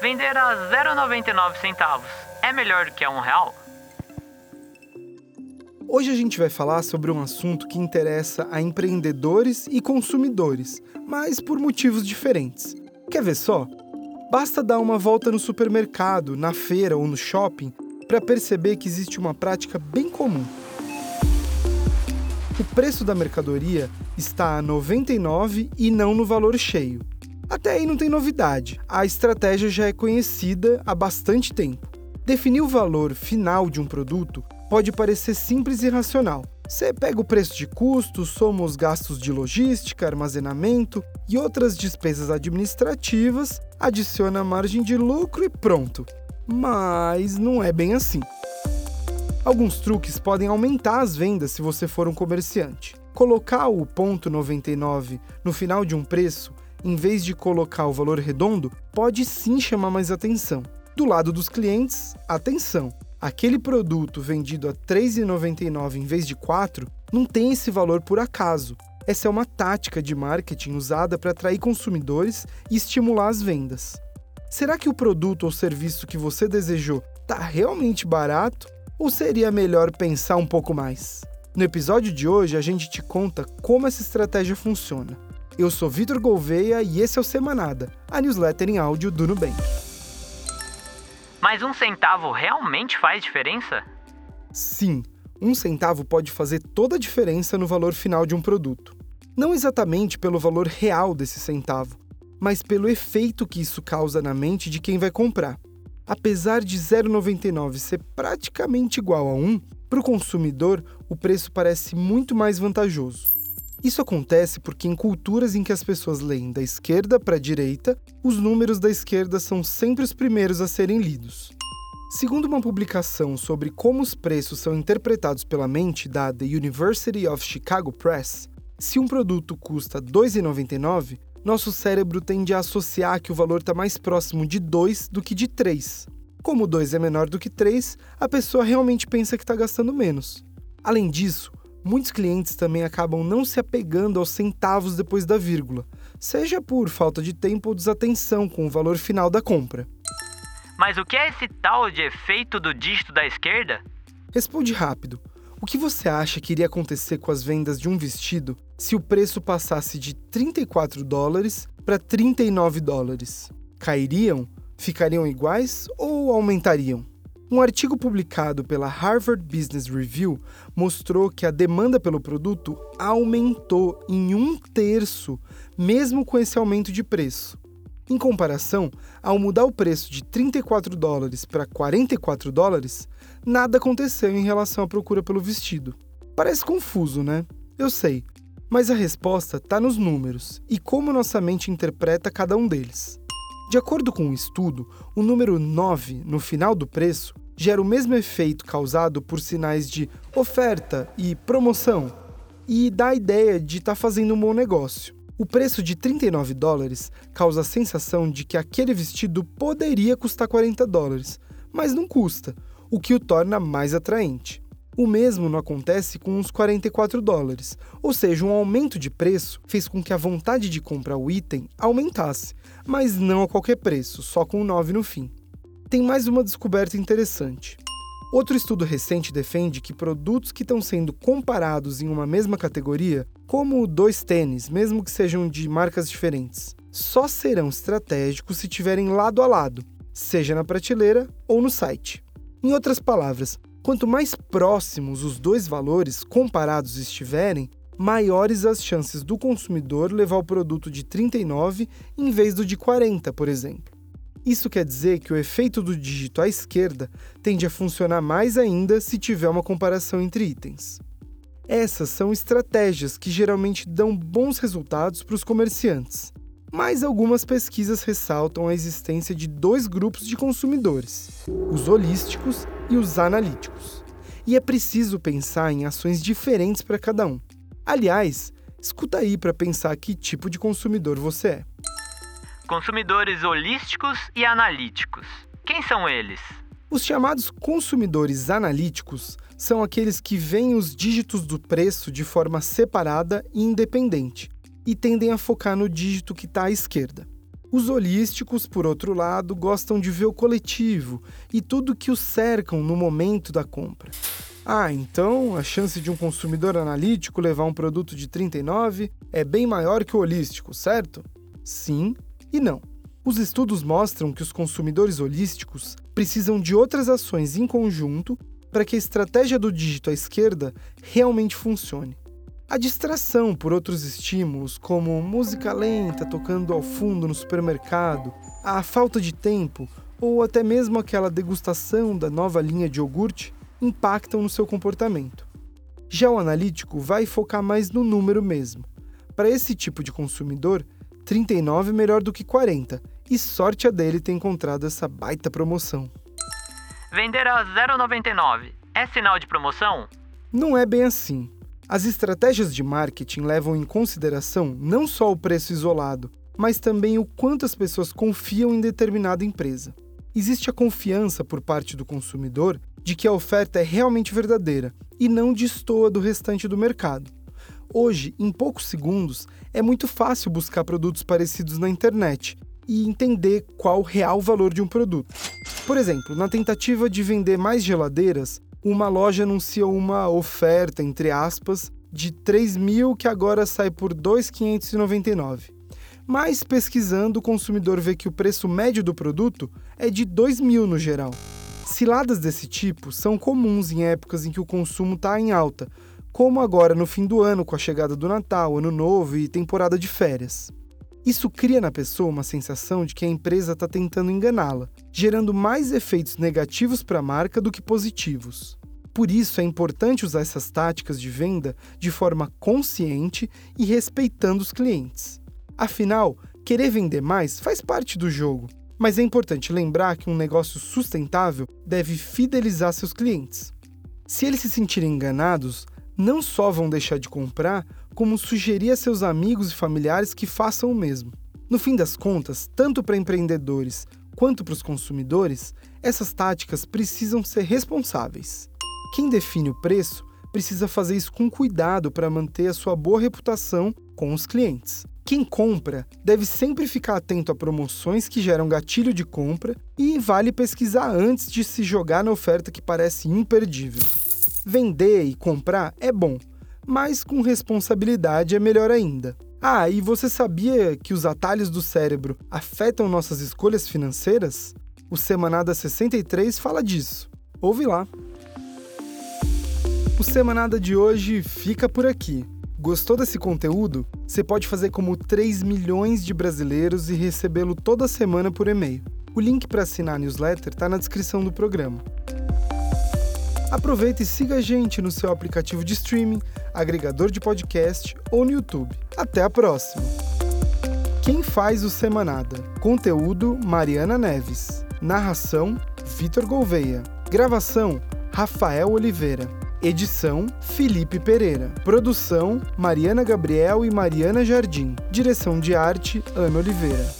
Vender a 0,99 centavos é melhor do que a um real? Hoje a gente vai falar sobre um assunto que interessa a empreendedores e consumidores, mas por motivos diferentes. Quer ver só? Basta dar uma volta no supermercado, na feira ou no shopping para perceber que existe uma prática bem comum. O preço da mercadoria está a 99 e não no valor cheio. Até aí não tem novidade, a estratégia já é conhecida há bastante tempo. Definir o valor final de um produto pode parecer simples e racional. Você pega o preço de custo, soma os gastos de logística, armazenamento e outras despesas administrativas, adiciona a margem de lucro e pronto. Mas não é bem assim. Alguns truques podem aumentar as vendas se você for um comerciante. Colocar o ponto 99 no final de um preço, em vez de colocar o valor redondo, pode sim chamar mais atenção. Do lado dos clientes, atenção! aquele produto vendido a R$ 3,99 em vez de 4 não tem esse valor por acaso. Essa é uma tática de marketing usada para atrair consumidores e estimular as vendas. Será que o produto ou serviço que você desejou está realmente barato? Ou seria melhor pensar um pouco mais? No episódio de hoje, a gente te conta como essa estratégia funciona. Eu sou Vitor Gouveia e esse é o Semanada, a newsletter em áudio do Nubank. Mas um centavo realmente faz diferença? Sim, um centavo pode fazer toda a diferença no valor final de um produto. Não exatamente pelo valor real desse centavo, mas pelo efeito que isso causa na mente de quem vai comprar. Apesar de 0,99 ser praticamente igual a 1, para o consumidor o preço parece muito mais vantajoso. Isso acontece porque em culturas em que as pessoas leem da esquerda para a direita, os números da esquerda são sempre os primeiros a serem lidos. Segundo uma publicação sobre como os preços são interpretados pela mente da The University of Chicago Press, se um produto custa R$ 2,99, nosso cérebro tende a associar que o valor está mais próximo de 2 do que de 3. Como 2 é menor do que 3, a pessoa realmente pensa que está gastando menos. Além disso, Muitos clientes também acabam não se apegando aos centavos depois da vírgula, seja por falta de tempo ou desatenção com o valor final da compra. Mas o que é esse tal de efeito do dígito da esquerda? Responde rápido. O que você acha que iria acontecer com as vendas de um vestido se o preço passasse de 34 dólares para 39 dólares? Cairiam? Ficariam iguais ou aumentariam? Um artigo publicado pela Harvard Business Review mostrou que a demanda pelo produto aumentou em um terço, mesmo com esse aumento de preço. Em comparação, ao mudar o preço de 34 dólares para 44 dólares, nada aconteceu em relação à procura pelo vestido. Parece confuso, né? Eu sei, mas a resposta está nos números e como nossa mente interpreta cada um deles. De acordo com um estudo, o número 9 no final do preço gera o mesmo efeito causado por sinais de oferta e promoção e dá a ideia de estar tá fazendo um bom negócio. O preço de 39 dólares causa a sensação de que aquele vestido poderia custar 40 dólares, mas não custa, o que o torna mais atraente. O mesmo não acontece com os 44 dólares, ou seja, um aumento de preço fez com que a vontade de comprar o item aumentasse, mas não a qualquer preço, só com o 9 no fim. Tem mais uma descoberta interessante. Outro estudo recente defende que produtos que estão sendo comparados em uma mesma categoria, como dois tênis, mesmo que sejam de marcas diferentes, só serão estratégicos se tiverem lado a lado, seja na prateleira ou no site. Em outras palavras, quanto mais próximos os dois valores comparados estiverem, maiores as chances do consumidor levar o produto de 39 em vez do de 40, por exemplo. Isso quer dizer que o efeito do dígito à esquerda tende a funcionar mais ainda se tiver uma comparação entre itens. Essas são estratégias que geralmente dão bons resultados para os comerciantes, mas algumas pesquisas ressaltam a existência de dois grupos de consumidores: os holísticos e os analíticos. E é preciso pensar em ações diferentes para cada um. Aliás, escuta aí para pensar que tipo de consumidor você é. Consumidores holísticos e analíticos. Quem são eles? Os chamados consumidores analíticos são aqueles que veem os dígitos do preço de forma separada e independente e tendem a focar no dígito que está à esquerda. Os holísticos, por outro lado, gostam de ver o coletivo e tudo que os cercam no momento da compra. Ah, então a chance de um consumidor analítico levar um produto de 39 é bem maior que o holístico, certo? Sim e não. Os estudos mostram que os consumidores holísticos precisam de outras ações em conjunto para que a estratégia do dígito à esquerda realmente funcione. A distração por outros estímulos, como música lenta tocando ao fundo no supermercado, a falta de tempo ou até mesmo aquela degustação da nova linha de iogurte, impactam no seu comportamento. Já o analítico vai focar mais no número mesmo. Para esse tipo de consumidor, 39 é melhor do que 40, e sorte a dele ter encontrado essa baita promoção. Vender a 0,99 é sinal de promoção? Não é bem assim. As estratégias de marketing levam em consideração não só o preço isolado, mas também o quanto as pessoas confiam em determinada empresa. Existe a confiança por parte do consumidor de que a oferta é realmente verdadeira e não destoa do restante do mercado. Hoje, em poucos segundos, é muito fácil buscar produtos parecidos na internet e entender qual o real valor de um produto. Por exemplo, na tentativa de vender mais geladeiras, uma loja anuncia uma oferta, entre aspas, de 3 mil que agora sai por 2.599. Mas pesquisando, o consumidor vê que o preço médio do produto é de 2 mil no geral. Ciladas desse tipo são comuns em épocas em que o consumo está em alta, como agora no fim do ano com a chegada do Natal, Ano Novo e temporada de férias. Isso cria na pessoa uma sensação de que a empresa está tentando enganá-la, gerando mais efeitos negativos para a marca do que positivos. Por isso é importante usar essas táticas de venda de forma consciente e respeitando os clientes. Afinal, querer vender mais faz parte do jogo, mas é importante lembrar que um negócio sustentável deve fidelizar seus clientes. Se eles se sentirem enganados, não só vão deixar de comprar, como sugerir a seus amigos e familiares que façam o mesmo. No fim das contas, tanto para empreendedores quanto para os consumidores, essas táticas precisam ser responsáveis. Quem define o preço precisa fazer isso com cuidado para manter a sua boa reputação com os clientes. Quem compra deve sempre ficar atento a promoções que geram gatilho de compra e vale pesquisar antes de se jogar na oferta que parece imperdível. Vender e comprar é bom, mas com responsabilidade é melhor ainda. Ah, e você sabia que os atalhos do cérebro afetam nossas escolhas financeiras? O Semanada 63 fala disso. Ouve lá. O Semanada de hoje fica por aqui. Gostou desse conteúdo? Você pode fazer como 3 milhões de brasileiros e recebê-lo toda semana por e-mail. O link para assinar a newsletter está na descrição do programa. Aproveita e siga a gente no seu aplicativo de streaming, agregador de podcast ou no YouTube. Até a próxima! Quem faz o Semanada? Conteúdo Mariana Neves. Narração Vitor Gouveia. Gravação Rafael Oliveira. Edição Felipe Pereira. Produção Mariana Gabriel e Mariana Jardim. Direção de arte Ana Oliveira.